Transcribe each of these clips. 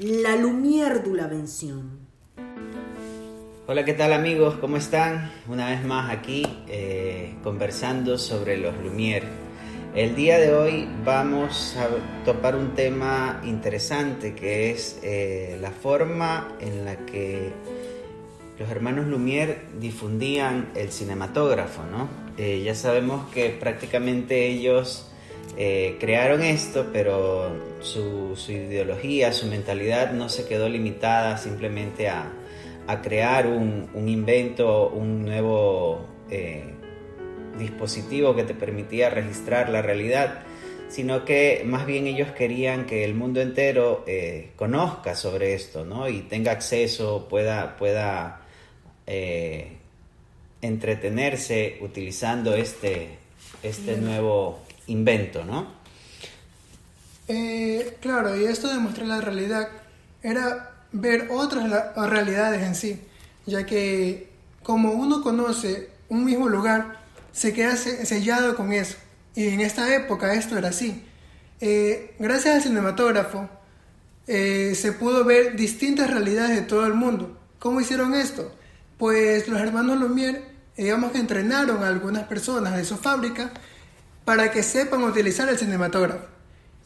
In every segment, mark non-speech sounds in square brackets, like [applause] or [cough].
la Lumière de la Vención. Hola, ¿qué tal amigos? ¿Cómo están? Una vez más aquí eh, conversando sobre los Lumière. El día de hoy vamos a topar un tema interesante que es eh, la forma en la que los hermanos Lumière difundían el cinematógrafo, ¿no? Eh, ya sabemos que prácticamente ellos eh, crearon esto, pero su, ideología, su mentalidad no se quedó limitada simplemente a, crear un, invento, un nuevo eh, dispositivo que te permitía registrar la realidad, sino que más bien ellos querían que el mundo entero eh, conozca sobre esto, ¿no? Y tenga acceso, pueda, pueda entretenerse utilizando este, este nuevo invento, ¿no? Eh, claro, y esto demuestra la realidad era ver otras realidades en sí, ya que como uno conoce un mismo lugar, se queda sellado con eso. Y en esta época esto era así. Eh, gracias al cinematógrafo eh, se pudo ver distintas realidades de todo el mundo. ¿Cómo hicieron esto? Pues los hermanos Lumière, digamos que entrenaron a algunas personas de su fábrica para que sepan utilizar el cinematógrafo.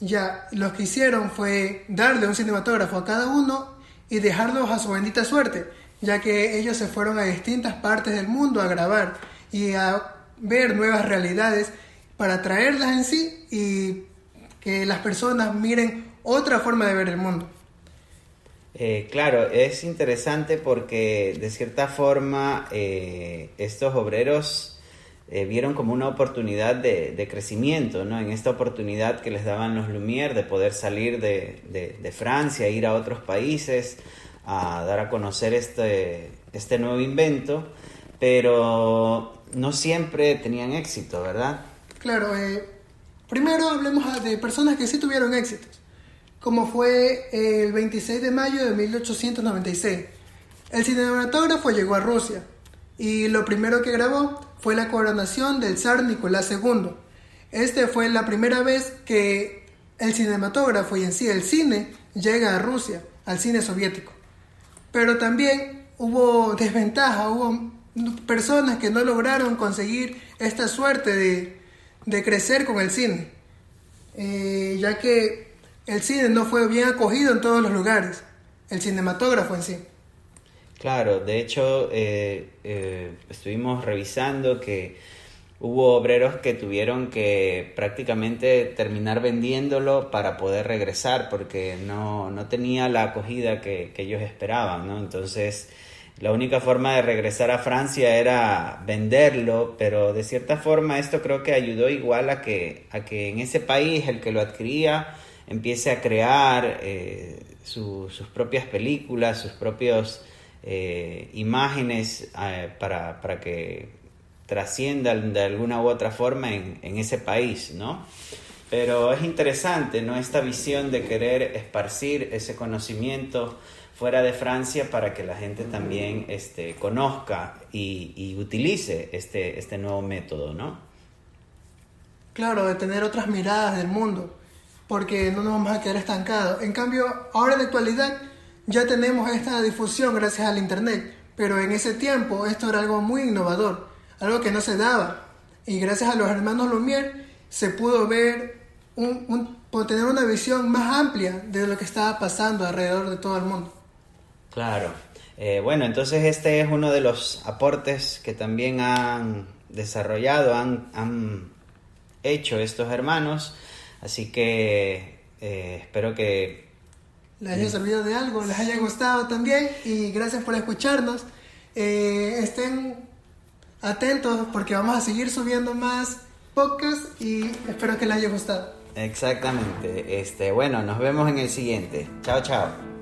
Ya, lo que hicieron fue darle un cinematógrafo a cada uno y dejarlos a su bendita suerte, ya que ellos se fueron a distintas partes del mundo a grabar y a ver nuevas realidades para traerlas en sí y que las personas miren otra forma de ver el mundo. Eh, claro, es interesante porque de cierta forma eh, estos obreros eh, vieron como una oportunidad de, crecimiento, ¿no? En esta oportunidad que les daban los Lumière de poder salir de, Francia, ir a otros países, a dar a conocer este, este nuevo invento, pero no siempre tenían éxito, ¿verdad? Claro, eh, primero hablemos de personas que sí tuvieron éxitos, como fue el 26 de mayo de 1896. El cinematógrafo llegó a Rusia y lo primero que grabó fue la coronación del zar Nicolás II. Este fue la primera vez que el cinematógrafo y en sí el cine llega a Rusia, al cine soviético. Pero también hubo [laughs] desventaja, hubo personas que no lograron conseguir esta suerte de, crecer con el cine, eh, ya que el cine no fue bien acogido en todos los lugares, el cinematógrafo en sí. Claro, de hecho eh, eh, estuvimos revisando que hubo obreros que tuvieron que prácticamente terminar vendiéndolo para poder regresar porque no, tenía la acogida que, ellos esperaban, ¿no? Entonces la única forma de regresar a Francia era venderlo, pero de cierta forma esto creo que ayudó igual a que, a que en ese país el que lo adquiría empiece a crear eh, sus propias películas, sus propios eh, imágenes eh, para, que trasciendan de alguna u otra forma en, ese país, ¿no? Pero es interesante, ¿no? Esta visión de querer esparcir ese conocimiento fuera de Francia para que la gente también este, conozca y, utilice este, este nuevo método, ¿no? Claro, de tener otras miradas del mundo, porque no nos vamos a quedar estancados. En cambio, ahora en la actualidad ya tenemos esta difusión gracias al Internet, pero en ese tiempo esto era algo muy innovador, algo que no se daba. Y gracias a los hermanos Lumière se pudo ver, un, tener una visión más amplia de lo que estaba pasando alrededor de todo el mundo. Claro. Eh, bueno, entonces este es uno de los aportes que también han desarrollado, han, han hecho estos hermanos. Así que eh, espero que les haya servido de algo, les haya gustado también y gracias por escucharnos. Eh, estén atentos porque vamos a seguir subiendo más podcasts y espero que les haya gustado. Exactamente. Este, bueno, nos vemos en el siguiente. Chao, chao.